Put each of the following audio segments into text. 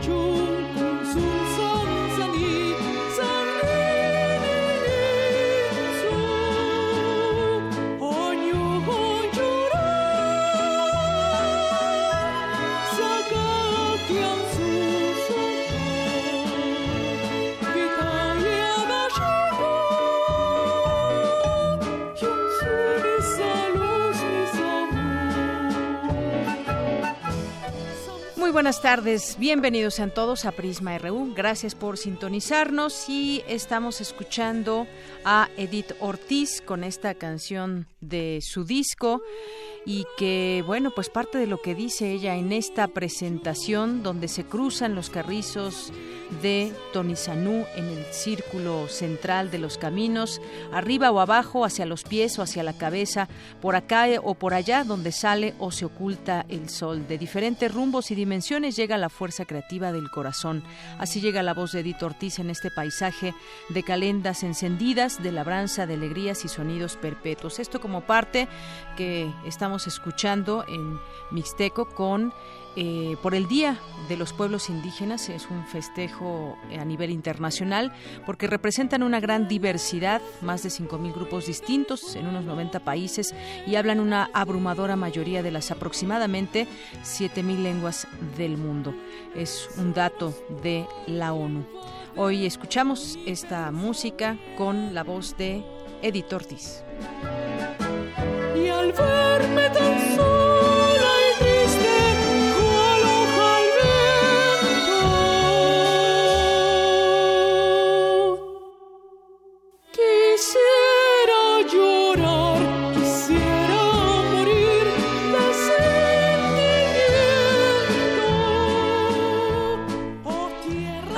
住。Buenas tardes, bienvenidos a todos a Prisma RU. Gracias por sintonizarnos y estamos escuchando a Edith Ortiz con esta canción de su disco y que, bueno, pues parte de lo que dice ella en esta presentación donde se cruzan los carrizos de Tonizanú en el círculo central de los caminos, arriba o abajo, hacia los pies o hacia la cabeza, por acá o por allá, donde sale o se oculta el sol. De diferentes rumbos y dimensiones llega la fuerza creativa del corazón. Así llega la voz de Edith Ortiz en este paisaje de calendas encendidas, de labranza, de alegrías y sonidos perpetuos. Esto como parte que estamos escuchando en Mixteco con eh, por el Día de los Pueblos Indígenas. Es un festejo a nivel internacional porque representan una gran diversidad, más de 5.000 grupos distintos en unos 90 países y hablan una abrumadora mayoría de las aproximadamente 7.000 lenguas del mundo. Es un dato de la ONU. Hoy escuchamos esta música con la voz de Edith Ortiz. Y al verme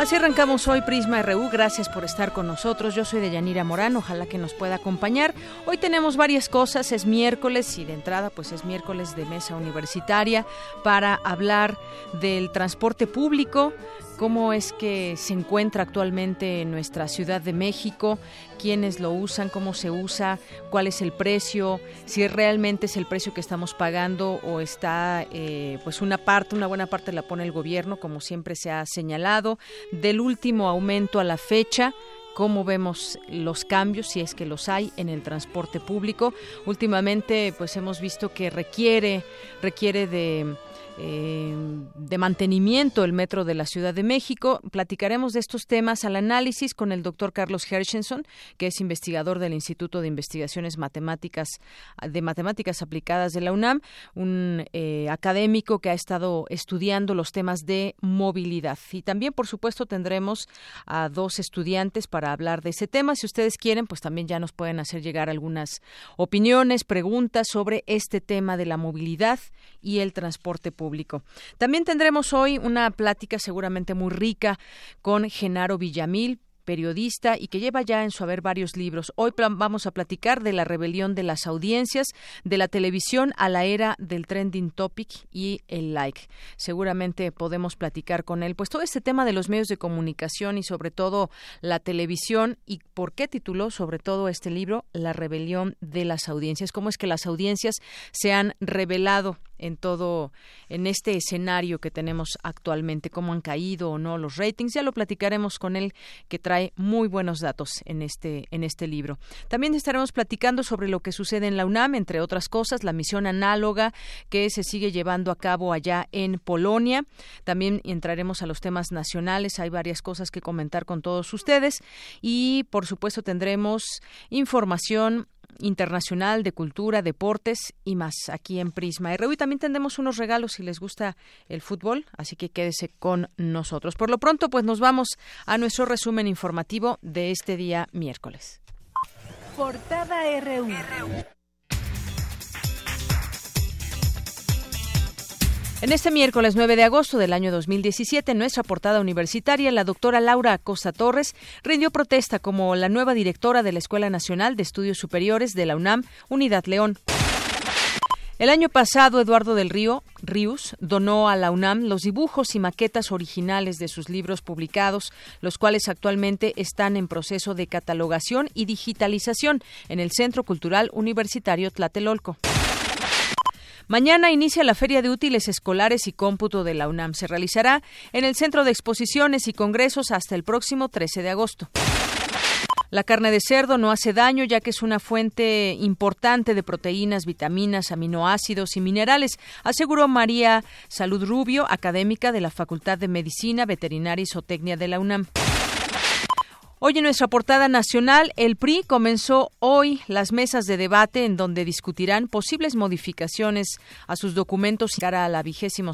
Así arrancamos hoy Prisma RU. Gracias por estar con nosotros. Yo soy de Yanira Morán. Ojalá que nos pueda acompañar. Hoy tenemos varias cosas. Es miércoles y de entrada, pues es miércoles de mesa universitaria para hablar del transporte público cómo es que se encuentra actualmente en nuestra Ciudad de México, quiénes lo usan, cómo se usa, cuál es el precio, si realmente es el precio que estamos pagando o está eh, pues una parte, una buena parte la pone el gobierno, como siempre se ha señalado, del último aumento a la fecha cómo vemos los cambios, si es que los hay, en el transporte público. Últimamente, pues hemos visto que requiere, requiere de eh, mantenimiento el metro de la Ciudad de México. Platicaremos de estos temas al análisis con el doctor Carlos Hershenson, que es investigador del Instituto de Investigaciones Matemáticas de Matemáticas Aplicadas de la UNAM, un eh, académico que ha estado estudiando los temas de movilidad. Y también, por supuesto, tendremos a dos estudiantes para hablar de ese tema. Si ustedes quieren, pues también ya nos pueden hacer llegar algunas opiniones, preguntas sobre este tema de la movilidad y el transporte público también tendremos hoy una plática seguramente muy rica con Genaro Villamil, periodista y que lleva ya en su haber varios libros. Hoy vamos a platicar de la rebelión de las audiencias, de la televisión a la era del trending topic y el like. Seguramente podemos platicar con él, pues todo este tema de los medios de comunicación y sobre todo la televisión y por qué tituló sobre todo este libro La rebelión de las audiencias, cómo es que las audiencias se han revelado en todo en este escenario que tenemos actualmente cómo han caído o no los ratings. Ya lo platicaremos con él que trae muy buenos datos en este en este libro. También estaremos platicando sobre lo que sucede en la UNAM entre otras cosas la misión análoga que se sigue llevando a cabo allá en Polonia. También entraremos a los temas nacionales hay varias cosas que comentar con todos ustedes. Y por supuesto tendremos información internacional de cultura, deportes y más aquí en Prisma RU. Y también tendremos unos regalos si les gusta el fútbol, así que quédese con nosotros. Por lo pronto, pues nos vamos a nuestro resumen informativo de este día miércoles. Portada RU. En este miércoles 9 de agosto del año 2017, en nuestra portada universitaria, la doctora Laura Acosta Torres rindió protesta como la nueva directora de la Escuela Nacional de Estudios Superiores de la UNAM, Unidad León. El año pasado, Eduardo del Río Ríos donó a la UNAM los dibujos y maquetas originales de sus libros publicados, los cuales actualmente están en proceso de catalogación y digitalización en el Centro Cultural Universitario Tlatelolco. Mañana inicia la Feria de Útiles Escolares y Cómputo de la UNAM. Se realizará en el Centro de Exposiciones y Congresos hasta el próximo 13 de agosto. La carne de cerdo no hace daño ya que es una fuente importante de proteínas, vitaminas, aminoácidos y minerales, aseguró María Salud Rubio, académica de la Facultad de Medicina, Veterinaria y Zootecnia de la UNAM. Hoy en nuestra portada nacional, el PRI comenzó hoy las mesas de debate en donde discutirán posibles modificaciones a sus documentos cara a la vigésimo